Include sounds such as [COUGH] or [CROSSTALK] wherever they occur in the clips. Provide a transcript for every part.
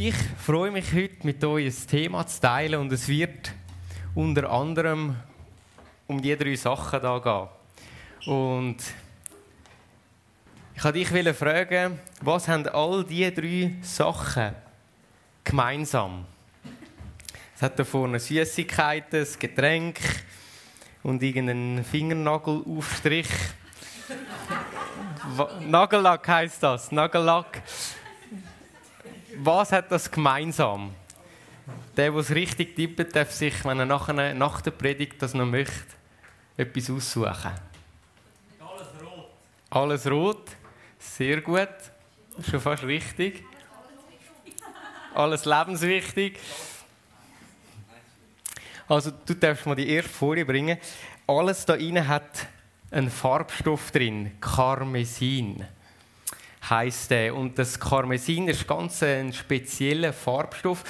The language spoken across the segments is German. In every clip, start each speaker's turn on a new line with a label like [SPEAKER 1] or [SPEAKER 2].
[SPEAKER 1] Ich freue mich heute mit euch ein Thema zu teilen und es wird unter anderem um die drei Sachen da gehen. Und ich wollte dich fragen, was haben all diese drei Sachen gemeinsam? Es hat da vorne Süßigkeiten, ein Getränk und irgendeinen Fingernagelaufstrich. Nagellack heißt das, Nagellack was hat das gemeinsam? Der, der es richtig tippt, darf sich, wenn er nachher, nach der Predigt das noch möchte, etwas aussuchen.
[SPEAKER 2] Alles rot.
[SPEAKER 1] Alles rot. Sehr gut. Schon fast richtig. Alles lebenswichtig. Also, du darfst mal die erste Folie bringen. Alles da innen hat einen Farbstoff drin, Karmesin heißt der. Und das Karmesin ist ganz ein spezieller Farbstoff.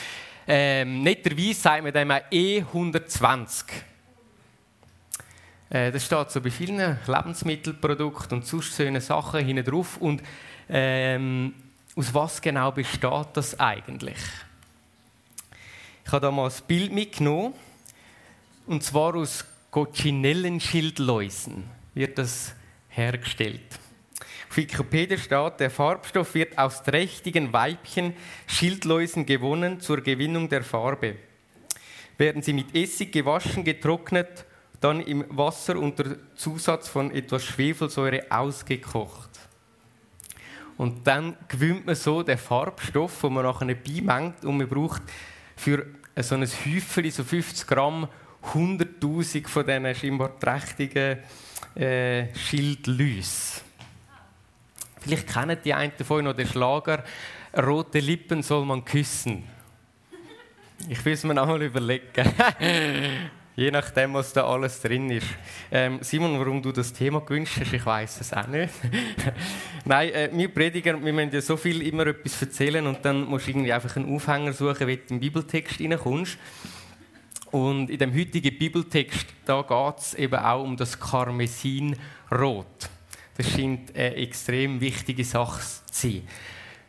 [SPEAKER 1] Ähm, netterweise sagt man dem auch E120. Äh, das steht so bei vielen Lebensmittelprodukten und sonst so Sachen hinten drauf. Und ähm, aus was genau besteht das eigentlich? Ich habe da mal ein Bild mitgenommen. Und zwar aus Coccinellenschildläusen wird das hergestellt. Wikipedia steht, der Farbstoff wird aus trächtigen Weibchen Schildläusen gewonnen zur Gewinnung der Farbe. Werden sie mit Essig gewaschen, getrocknet, dann im Wasser unter Zusatz von etwas Schwefelsäure ausgekocht. Und dann gewinnt man so den Farbstoff, den man nachher beimengt und man braucht für so ein Häufchen, so 50 Gramm, 100'000 von diesen scheinbar trächtigen äh, Schildläusen. Vielleicht kennen die einen davon noch den Schlager «Rote Lippen soll man küssen». Ich will es mir nochmal überlegen. [LAUGHS] Je nachdem, was da alles drin ist. Ähm, Simon, warum du das Thema gewünscht hast, ich weiß es auch nicht. [LAUGHS] Nein, äh, wir Prediger, wir müssen ja so viel immer etwas erzählen und dann musst du irgendwie einfach einen Aufhänger suchen, wie du im Bibeltext reinkommst. Und in dem heutigen Bibeltext, da geht es eben auch um das Karmesinrot. Das scheint eine extrem wichtige Sache zu sein.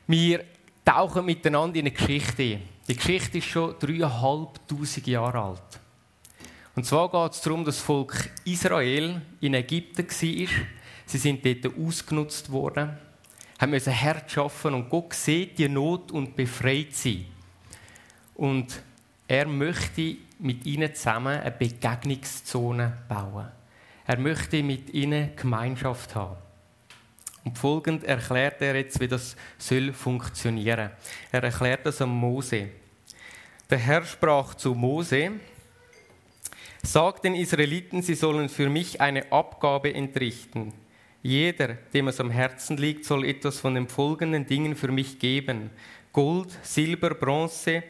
[SPEAKER 1] Wir tauchen miteinander in eine Geschichte Die Geschichte ist schon dreieinhalbtausend Jahre alt. Und zwar geht es darum, dass das Volk Israel in Ägypten war. Sie sind dort ausgenutzt worden, haben müssen Herz schaffen und Gott sieht die Not und befreit sie. Und er möchte mit ihnen zusammen eine Begegnungszone bauen. Er möchte mit ihnen Gemeinschaft haben. Und folgend erklärt er jetzt, wie das soll funktionieren. Er erklärt das am Mose. Der Herr sprach zu Mose: Sagt den Israeliten, sie sollen für mich eine Abgabe entrichten. Jeder, dem es am Herzen liegt, soll etwas von den folgenden Dingen für mich geben: Gold, Silber, Bronze,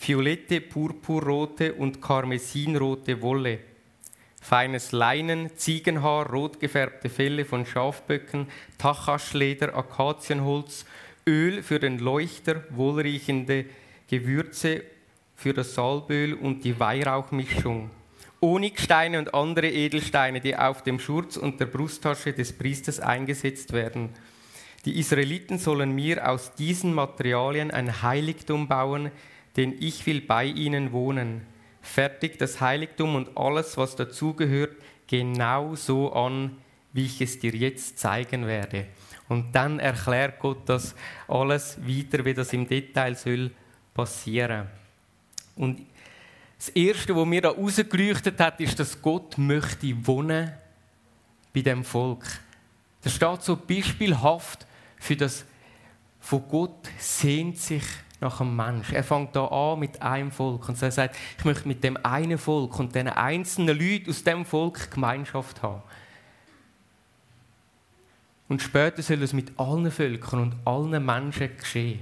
[SPEAKER 1] violette, purpurrote und karmesinrote Wolle feines Leinen, Ziegenhaar, rot gefärbte Felle von Schafböcken, Tachaschleder, Akazienholz, Öl für den Leuchter, wohlriechende Gewürze für das Salböl und die Weihrauchmischung. Honigsteine und andere Edelsteine, die auf dem Schurz und der Brusttasche des Priesters eingesetzt werden. Die Israeliten sollen mir aus diesen Materialien ein Heiligtum bauen, denn ich will bei ihnen wohnen fertigt das Heiligtum und alles, was dazugehört, genau so an, wie ich es dir jetzt zeigen werde. Und dann erklärt Gott das alles weiter, wie das im Detail soll passieren. Und das Erste, was mir da rausgeleuchtet hat, ist, dass Gott möchte wohnen bei dem Volk. Das steht so beispielhaft für das, von Gott sehnt sich nach einem Mensch. Er fängt da an mit einem Volk und er sagt, ich möchte mit dem einen Volk und den einzelnen Leuten aus dem Volk Gemeinschaft haben. Und später soll es mit allen Völkern und allen Menschen geschehen.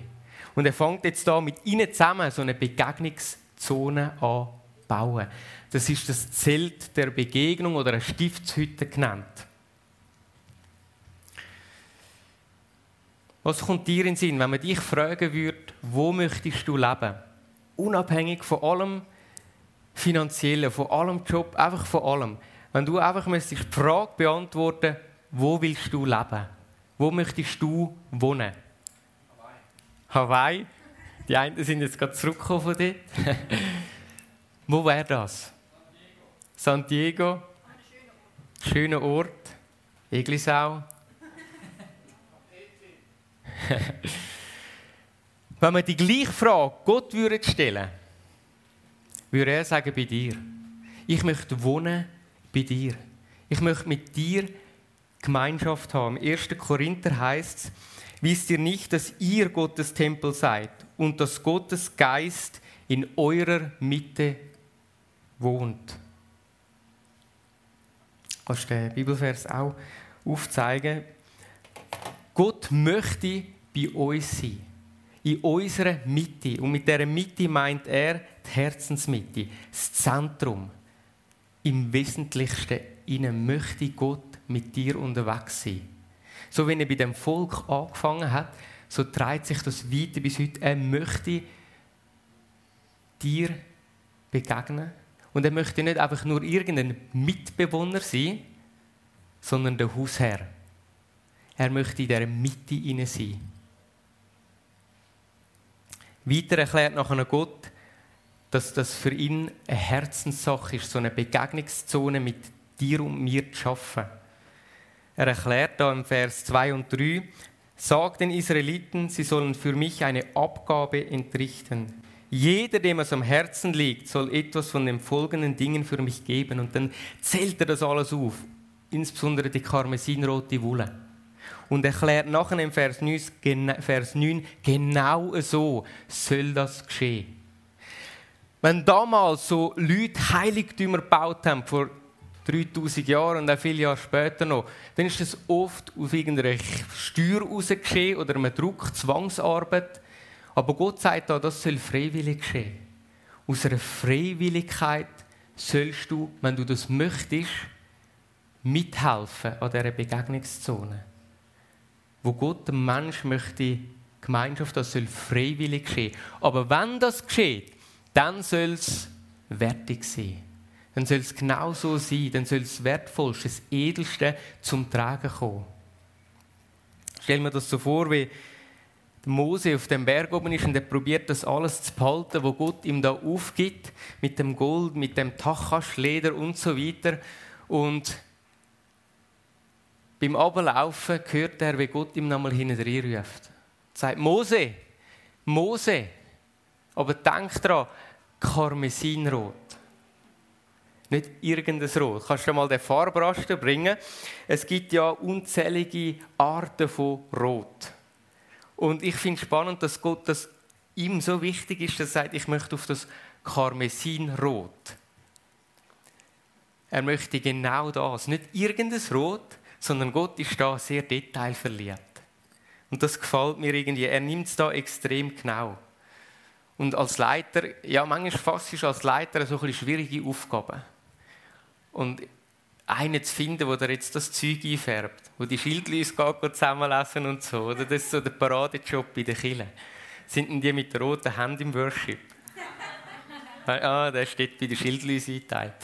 [SPEAKER 1] Und er fängt jetzt da mit ihnen zusammen so eine Begegnungszone an bauen. Das ist das Zelt der Begegnung oder eine Stiftshütte genannt. Was kommt dir in den Sinn, wenn man dich fragen würde, wo möchtest du leben? Unabhängig von allem Finanziellen, von allem Job, einfach von allem. Wenn du einfach die Frage beantworten wo willst du leben? Wo möchtest du wohnen? Hawaii. Hawaii? Die einen sind jetzt gerade zurückgekommen von dort. [LAUGHS] Wo wäre das? San Diego. Schöner Ort. Eglisau. [LAUGHS] Wenn wir die gleiche Frage Gott würde stellen, würde er sagen bei dir. Ich möchte wohnen bei dir. Ich möchte mit dir Gemeinschaft haben. Im 1. Korinther heißt es, wisst ihr nicht, dass ihr Gottes Tempel seid und dass Gottes Geist in eurer Mitte wohnt. Kannst du den Bibelvers auch aufzeigen? Gott möchte bei uns sein, in unserer Mitte. Und mit dieser Mitte meint er die Herzensmitte, das Zentrum. Im Wesentlichsten ihnen möchte Gott mit dir unterwegs sein. So wie er bei dem Volk angefangen hat, so treibt sich das weiter bis heute. Er möchte dir begegnen. Und er möchte nicht einfach nur irgendein Mitbewohner sein, sondern der Hausherr. Er möchte in dieser Mitte sein. Weiter erklärt nachher Gott, dass das für ihn eine Herzenssache ist, so eine Begegnungszone mit dir und mir zu schaffen. Er erklärt da im Vers 2 und 3, Sagt den Israeliten, sie sollen für mich eine Abgabe entrichten. Jeder, dem es am Herzen liegt, soll etwas von den folgenden Dingen für mich geben. Und dann zählt er das alles auf, insbesondere die karmesinrote Wolle. Und erklärt nachher im Vers 9, Vers 9 genau so soll das geschehen. Wenn damals so Leute Heiligtümer gebaut haben, vor 3000 Jahren und auch viele Jahre später noch, dann ist das oft auf irgendeiner Steuer geschehen oder einem Druck, Zwangsarbeit. Aber Gott sagt da, das soll freiwillig geschehen. Aus einer Freiwilligkeit sollst du, wenn du das möchtest, mithelfen an dieser Begegnungszone. Wo Gott dem Mensch möchte, Gemeinschaft, das soll freiwillig geschehen. Aber wenn das geschieht, dann soll es wertig sein dann soll es genau so sein, dann soll das Wertvollste, das Edelste zum Tragen kommen. Stell mir das so vor, wie Mose auf dem Berg oben ist und er probiert das alles zu behalten, was Gott ihm da aufgibt, mit dem Gold, mit dem Tachaschleder und so weiter. Und beim Ablaufen hört er, wie Gott ihm nochmal hinterher ruft. Er sagt, Mose, Mose, aber denk dran, Karmesinrot. Nicht irgendein Rot. Kannst du mal den Farbrasten bringen? Es gibt ja unzählige Arten von Rot. Und ich finde es spannend, dass Gott das ihm so wichtig ist, dass er sagt, ich möchte auf das Karmesinrot. Er möchte genau das. Nicht irgendein Rot, sondern Gott ist da sehr detailverliebt. Und das gefällt mir irgendwie. Er nimmt es da extrem genau. Und als Leiter, ja, manchmal fast ist als Leiter so eine schwierige Aufgabe. Und einen zu finden, der jetzt das Zeug einfärbt, wo die Schildlis zusammenlesen und so. Oder? Das ist so der Paradejob bei den Kirchen. Sind denn die mit roten Händen im Worship? [LAUGHS] ah, der steht bei den Schildlis eingeteilt.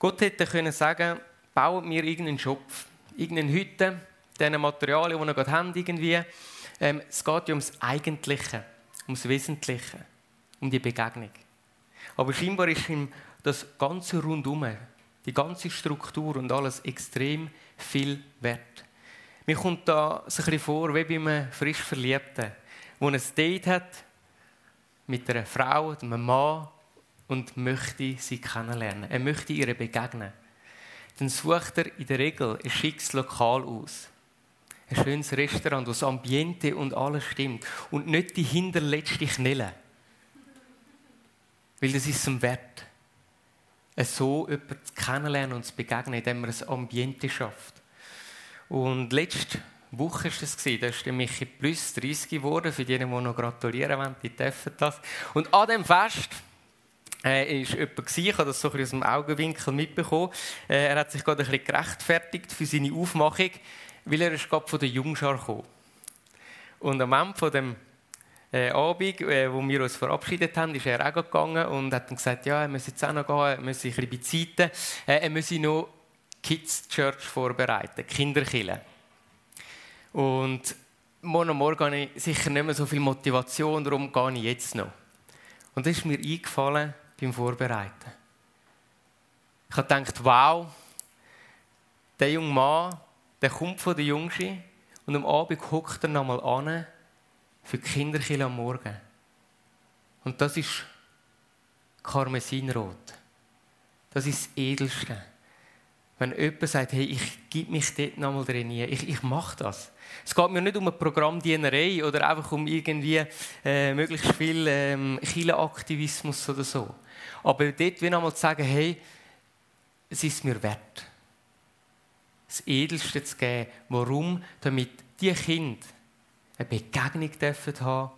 [SPEAKER 1] Gott hätte können sagen, baut mir irgendeinen Schopf, irgendeine Hütte, diese Materialien, die wir gerade haben, irgendwie ähm, es geht ja ums Eigentliche, ums Wesentliche, um die Begegnung. Aber scheinbar ist ihm das ganze Rundum, die ganze Struktur und alles extrem viel wert. Mir kommt da so ein bisschen vor, wie bei einem frisch Verliebten, der ein Date hat mit einer Frau, einem Mann und möchte sie kennenlernen. Er möchte ihr begegnen. Dann sucht er in der Regel ein schickes Lokal aus ein schönes Restaurant, wo das Ambiente und alles stimmt. Und nicht die hinterletzte Knelle. Weil das ist zum Wert. So jemanden kennenlernen und zu begegnen, indem man ein Ambiente schafft. Und letzte Woche war das, da ist der Michi plus 30 geworden. Für diejenigen, die noch gratulieren wollen, die dürfen das. Und an dem Fest äh, ist jemand ich habe das so ein aus dem Augenwinkel mitbekommen. Äh, er hat sich gerade ein bisschen gerechtfertigt für seine Aufmachung weil er ist gerade von der Jungschar gekommen. Und am Ende von dem äh, Abend, äh, wo wir uns verabschiedet haben, ist er auch gegangen und hat dann gesagt, ja, er müsse jetzt auch noch gehen, er müsse ein bisschen bezeiten, äh, er müsse noch Kids Church vorbereiten, Kinderkille. Und morgen Morgen habe ich sicher nicht mehr so viel Motivation, darum gehe ich jetzt noch. Und das ist mir eingefallen beim Vorbereiten. Ich habe gedacht, wow, der junge Mann, der kommt von der Jungschi und am Abend hockt er nochmal an für die Kinderkille am Morgen. Und das ist Karmesinrot. Das ist das Edelste. Wenn jemand sagt, hey, ich gebe mich dort nochmal trainieren, ich, ich mache das. Es geht mir nicht um eine Programmdienerei oder einfach um irgendwie äh, möglichst viel ähm, Aktivismus oder so. Aber dort wie nochmal zu sagen, hey, es ist mir wert, das Edelste zu geben. Warum? Damit die Kinder eine Begegnung dürfen haben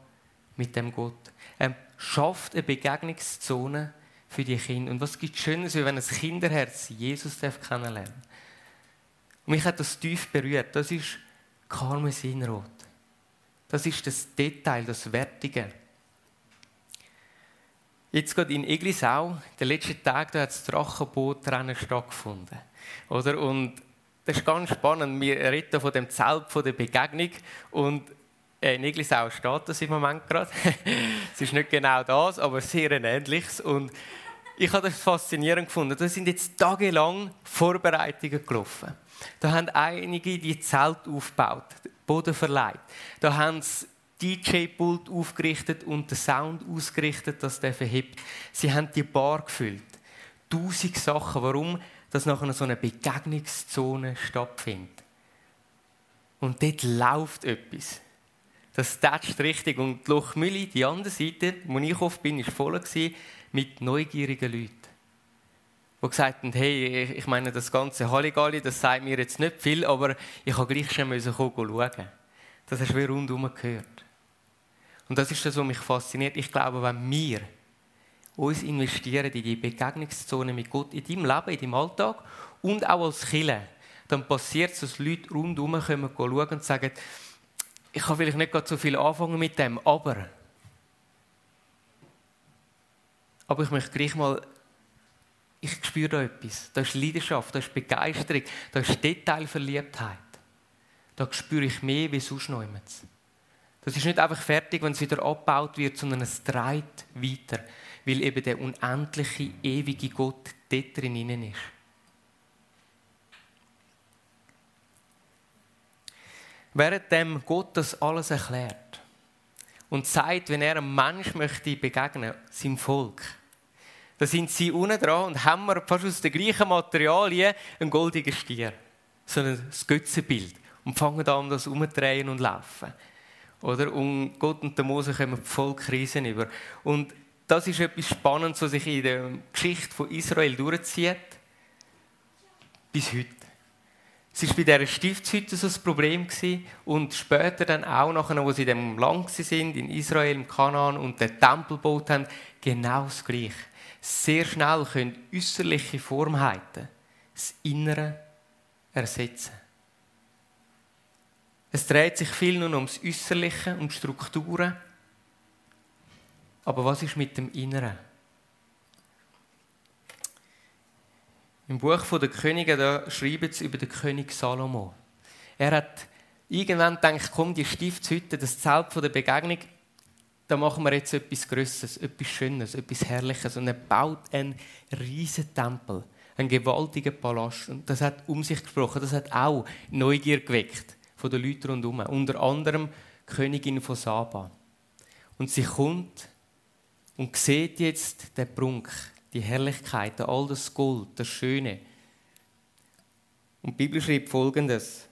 [SPEAKER 1] mit dem Gott. Er schafft eine Begegnungszone für die Kinder. Und was gibt Schönes, wenn ein Kinderherz Jesus kennenlernen darf. Und mich hat das tief berührt. Das ist Karmesinrot. Das ist das Detail, das Wertige. Jetzt gerade in Eglisau, der letzte Tag, da hat das Drachenbootrennen stattgefunden. Oder? Und das ist ganz spannend. Wir reden von dem Zelt von der Begegnung und äh, in Eglisau steht das im Moment gerade. [LAUGHS] es ist nicht genau das, aber sehr ein ähnliches. Und ich habe das faszinierend gefunden. Da sind jetzt tagelang Vorbereitungen gelaufen. Da haben einige die Zelt aufgebaut, Boden verleiht. Da haben sie DJ-Pult aufgerichtet und den Sound ausgerichtet, dass der verhebt. Sie haben die Bar gefüllt. Tausend Sachen. Warum? Dass nachher so eine Begegnungszone stattfindet. Und dort läuft etwas. Das tätscht richtig. Und die Lochmühle, die andere Seite, wo ich oft bin, war voll mit neugierigen Leuten. Die gesagt haben, hey, ich meine, das ganze Halligalli, das sagt mir jetzt nicht viel, aber ich habe gleich schon schauen. Das hast du wie rundherum gehört. Und das ist das, was mich fasziniert. Ich glaube, wenn wir uns investieren in die Begegnungszone mit Gott, in deinem Leben, in deinem Alltag und auch als Killer, dann passiert es, dass Leute rundherum kommen schauen und sagen, ich kann vielleicht nicht so viel anfangen mit dem, aber aber ich möchte gleich mal, ich spüre da etwas. Da ist Leidenschaft, da ist Begeisterung, da ist Detailverliebtheit. Da spüre ich mehr wie sonst noch Das ist nicht einfach fertig, wenn es wieder abgebaut wird, sondern es treibt weiter, weil eben der unendliche, ewige Gott dort drin ist. Während Gott das alles erklärt und sagt, wenn er einem Mensch möchte begegnen, seinem Volk, da sind sie unten dran und haben fast aus den gleichen Materialien einen goldigen Stier. So ein Götzenbild. Und fangen an, das umzudrehen und laufen. Oder? Und Gott und der Mose kommen voll Krisen über. Und das ist etwas Spannendes, was sich in der Geschichte von Israel durchzieht. Bis heute. Es war bei dieser Stiftshütte so ein Problem und später dann auch, nachher, wo sie in dem Land sind, in Israel, im Kanaan und den Tempel gebaut haben, genau das Gleiche sehr schnell können äußerliche Formheiten das Innere ersetzen. Es dreht sich viel nur ums Äußerliche, um Strukturen. Aber was ist mit dem Inneren? Im Buch der Könige da schreibt es über den König Salomo. Er hat irgendwann gedacht, komm, die Stiftshütte, das Zelt der Begegnung, da machen wir jetzt etwas Größeres, etwas Schönes, etwas Herrliches. Und er baut einen riesen Tempel, einen gewaltigen Palast. Und das hat um sich gesprochen, das hat auch Neugier geweckt von den Leuten rundherum. Unter anderem die Königin von Saba. Und sie kommt und sieht jetzt den Prunk, die Herrlichkeit, all das Gold, das Schöne. Und die Bibel schreibt folgendes.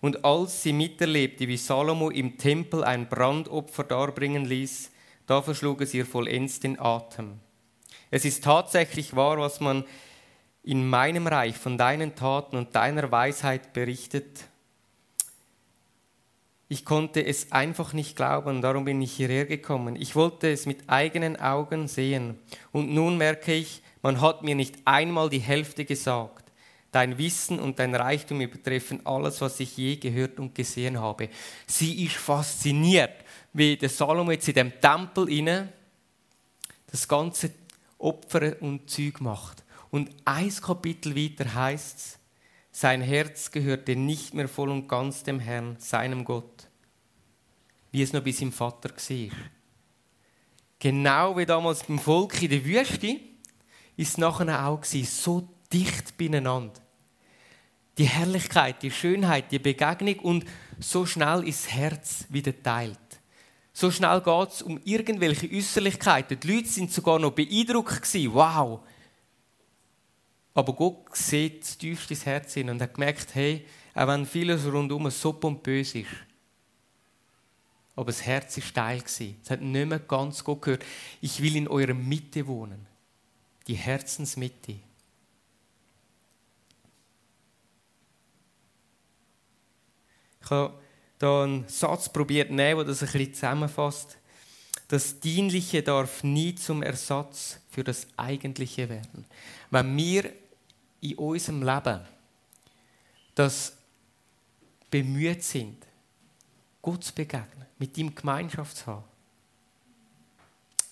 [SPEAKER 1] Und als sie miterlebte, wie Salomo im Tempel ein Brandopfer darbringen ließ, da verschlug es ihr vollends den Atem. Es ist tatsächlich wahr, was man in meinem Reich von deinen Taten und deiner Weisheit berichtet. Ich konnte es einfach nicht glauben, darum bin ich hierher gekommen. Ich wollte es mit eigenen Augen sehen. Und nun merke ich, man hat mir nicht einmal die Hälfte gesagt. Dein Wissen und dein Reichtum übertreffen alles, was ich je gehört und gesehen habe. Sie ist fasziniert, wie der Salomo jetzt in dem Tempel inne das ganze Opfer und Zeug macht. Und ein Kapitel weiter heißt es, sein Herz gehörte nicht mehr voll und ganz dem Herrn, seinem Gott, wie es noch bis im Vater war. Genau wie damals beim Volk in der Wüste, ist es nachher auch so dicht beieinander. Die Herrlichkeit, die Schönheit, die Begegnung und so schnell ist das Herz wieder teilt. So schnell geht es um irgendwelche Äußerlichkeiten. Die Leute sind sogar noch beeindruckt gewesen. Wow! Aber Gott sieht das tiefste Herz hin und hat gemerkt, hey, auch wenn vieles rundum so pompös ist, aber das Herz ist steil. Es hat nicht mehr ganz Gott gehört. Ich will in eurer Mitte wohnen. Die Herzensmitte. Ich habe da einen Satz probiert nehmen, der das ein bisschen zusammenfasst. Das Dienliche darf nie zum Ersatz für das Eigentliche werden. Wenn wir in unserem Leben das bemüht sind, Gott zu begegnen, mit ihm Gemeinschaft zu haben,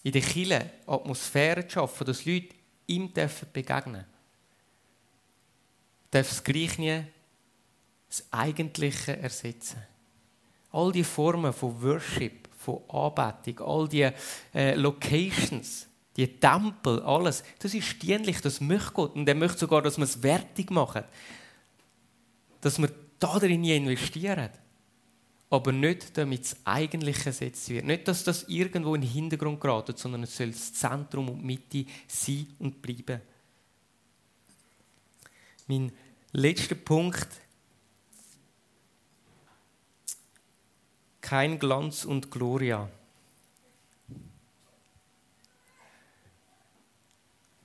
[SPEAKER 1] in der Kirche Atmosphäre zu schaffen, dass Leute ihm begegnen dürfen, darf das Gleich nie das Eigentliche ersetzen. All die Formen von Worship, von Anbetung, all die äh, Locations, die Tempel, alles, das ist dienlich, das möchte Gott. Und er möchte sogar, dass wir es wertig machen. Dass wir darin investieren. Aber nicht, damit das Eigentliche ersetzt wird. Nicht, dass das irgendwo in den Hintergrund gerät, sondern es soll das Zentrum und Mitte sein und bleiben. Mein letzter Punkt kein Glanz und Gloria.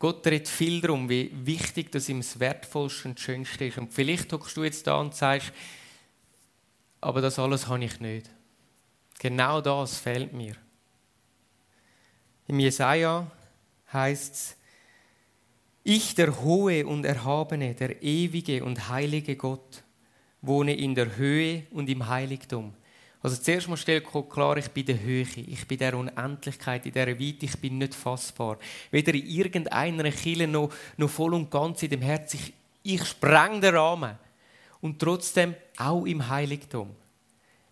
[SPEAKER 1] Gott redet viel darum, wie wichtig das ihm das Wertvollste und Schönste ist. Und vielleicht hockst du jetzt da und sagst, aber das alles habe ich nicht. Genau das fehlt mir. Im Jesaja heißt es, ich, der Hohe und Erhabene, der Ewige und Heilige Gott, wohne in der Höhe und im Heiligtum. Also zuerst mal stellt klar, ich bin der Höhe, ich bin der Unendlichkeit, in dieser Weite, ich bin nicht fassbar. Weder in irgendeiner Kille noch, noch voll und ganz in dem Herz. Ich, ich spreng den Rahmen. Und trotzdem auch im Heiligtum.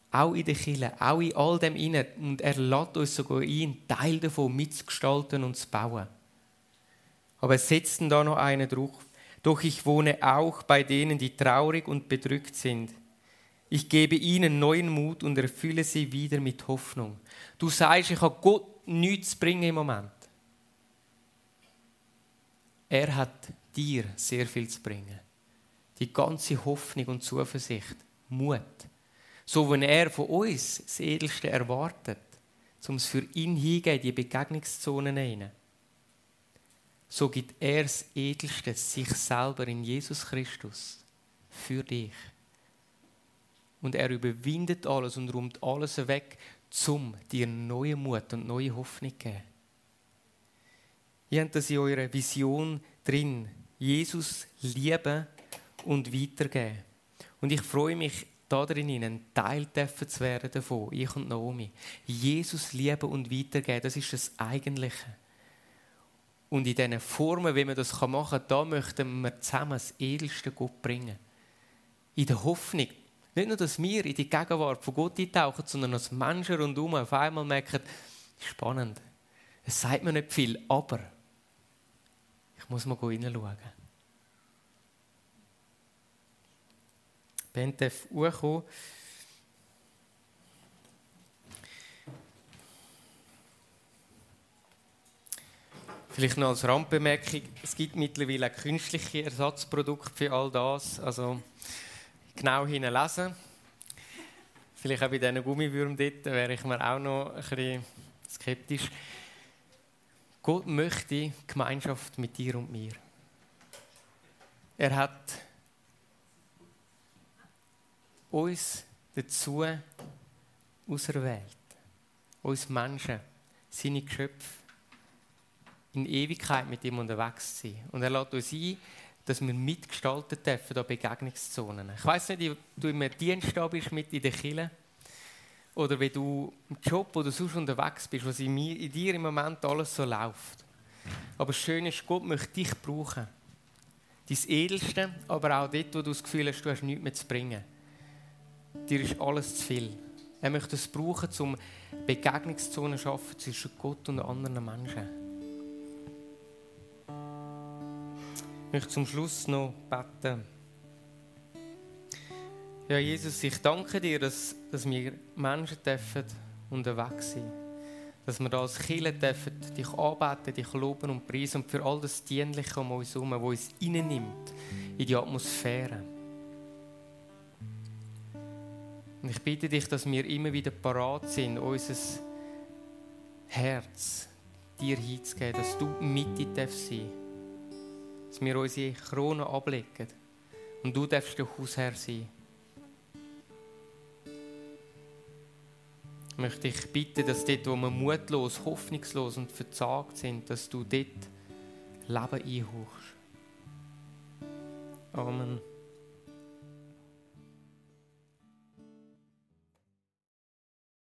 [SPEAKER 1] Auch in der Kille, auch in all dem Innen. Und er lädt uns sogar ein, Teil davon mitzugestalten und zu bauen. Aber setzt da noch einen Druck. Doch ich wohne auch bei denen, die traurig und bedrückt sind ich gebe ihnen neuen Mut und erfülle sie wieder mit Hoffnung. Du sagst, ich habe Gott nichts zu bringen im Moment. Er hat dir sehr viel zu bringen. Die ganze Hoffnung und Zuversicht, Mut. So, wenn er von uns das Edelste erwartet, um es für ihn hingehen, die Begegnungszonen hinein, so gibt er das Edelste, sich selber in Jesus Christus, für dich und er überwindet alles und räumt alles weg, um dir neue Mut und neue Hoffnung zu geben. Ihr habt das in eurer Vision drin. Jesus lieben und weitergeben. Und ich freue mich, darin ein Teil zu werden davon, ich und Naomi. Jesus lieben und weitergeben, das ist das Eigentliche. Und in diesen Formen, wie man das machen kann, da möchten wir zusammen das Edelste Gott bringen. In der Hoffnung, nicht nur, dass wir in die Gegenwart von Gott eintauchen, sondern dass Menschen rundherum auf einmal merken, spannend. Es sagt mir nicht viel, aber ich muss mal hineinschauen. Ben darf hochkommen. Vielleicht noch als Randbemerkung, es gibt mittlerweile künstliche Ersatzprodukte für all das. Also genau lesen. Vielleicht auch bei diesen Gummiwürmern dort wäre ich mir auch noch ein bisschen skeptisch. Gott möchte Gemeinschaft mit dir und mir. Er hat uns dazu auserwählt, uns Menschen, seine Geschöpfe, in Ewigkeit mit ihm unterwegs zu sein. Und er lädt uns ein, dass wir mitgestalten dürfen, da Begegnungszonen. Ich weiß nicht, wie du im Dienst da bist, mit in der Kirche, oder wie du im Job oder sonst unterwegs bist, was in, mir, in dir im Moment alles so läuft. Aber das Schöne ist, Gott möchte dich brauchen. dein Edelste, aber auch dort, wo du das Gefühl hast, du hast nichts mehr zu bringen. Dir ist alles zu viel. Er möchte es brauchen, um Begegnungszonen zu schaffen zwischen Gott und anderen Menschen. Möchte zum Schluss noch beten. Ja, Jesus, ich danke dir, dass, dass wir Menschen dürfen unterwegs sind. Dass wir als Kirche dürfen dich anbeten, dich loben und preisen und für all das Dienliche um uns herum, das uns reinnimmt in die Atmosphäre. Und ich bitte dich, dass wir immer wieder parat sind, unser Herz dir hinzugeben, dass du Mitte darfst sein Dass wir unsere Krone ablegen und du darfst der Hausherr sein. Ich möchte dich bitten, dass dort, wo wir mutlos, hoffnungslos und verzagt sind, dass du dort Leben einhauchst. Amen.